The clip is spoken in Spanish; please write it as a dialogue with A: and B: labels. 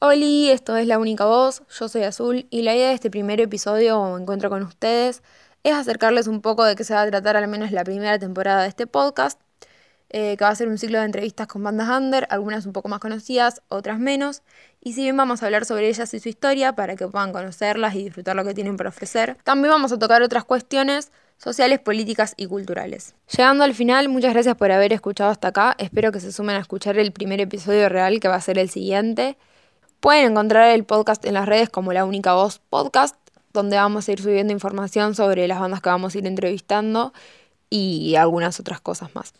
A: Hola, esto es La Única Voz, yo soy Azul y la idea de este primer episodio o encuentro con ustedes es acercarles un poco de qué se va a tratar al menos la primera temporada de este podcast, eh, que va a ser un ciclo de entrevistas con bandas under, algunas un poco más conocidas, otras menos, y si bien vamos a hablar sobre ellas y su historia para que puedan conocerlas y disfrutar lo que tienen para ofrecer, también vamos a tocar otras cuestiones sociales, políticas y culturales. Llegando al final, muchas gracias por haber escuchado hasta acá, espero que se sumen a escuchar el primer episodio real que va a ser el siguiente. Pueden encontrar el podcast en las redes como La Única Voz Podcast, donde vamos a ir subiendo información sobre las bandas que vamos a ir entrevistando y algunas otras cosas más.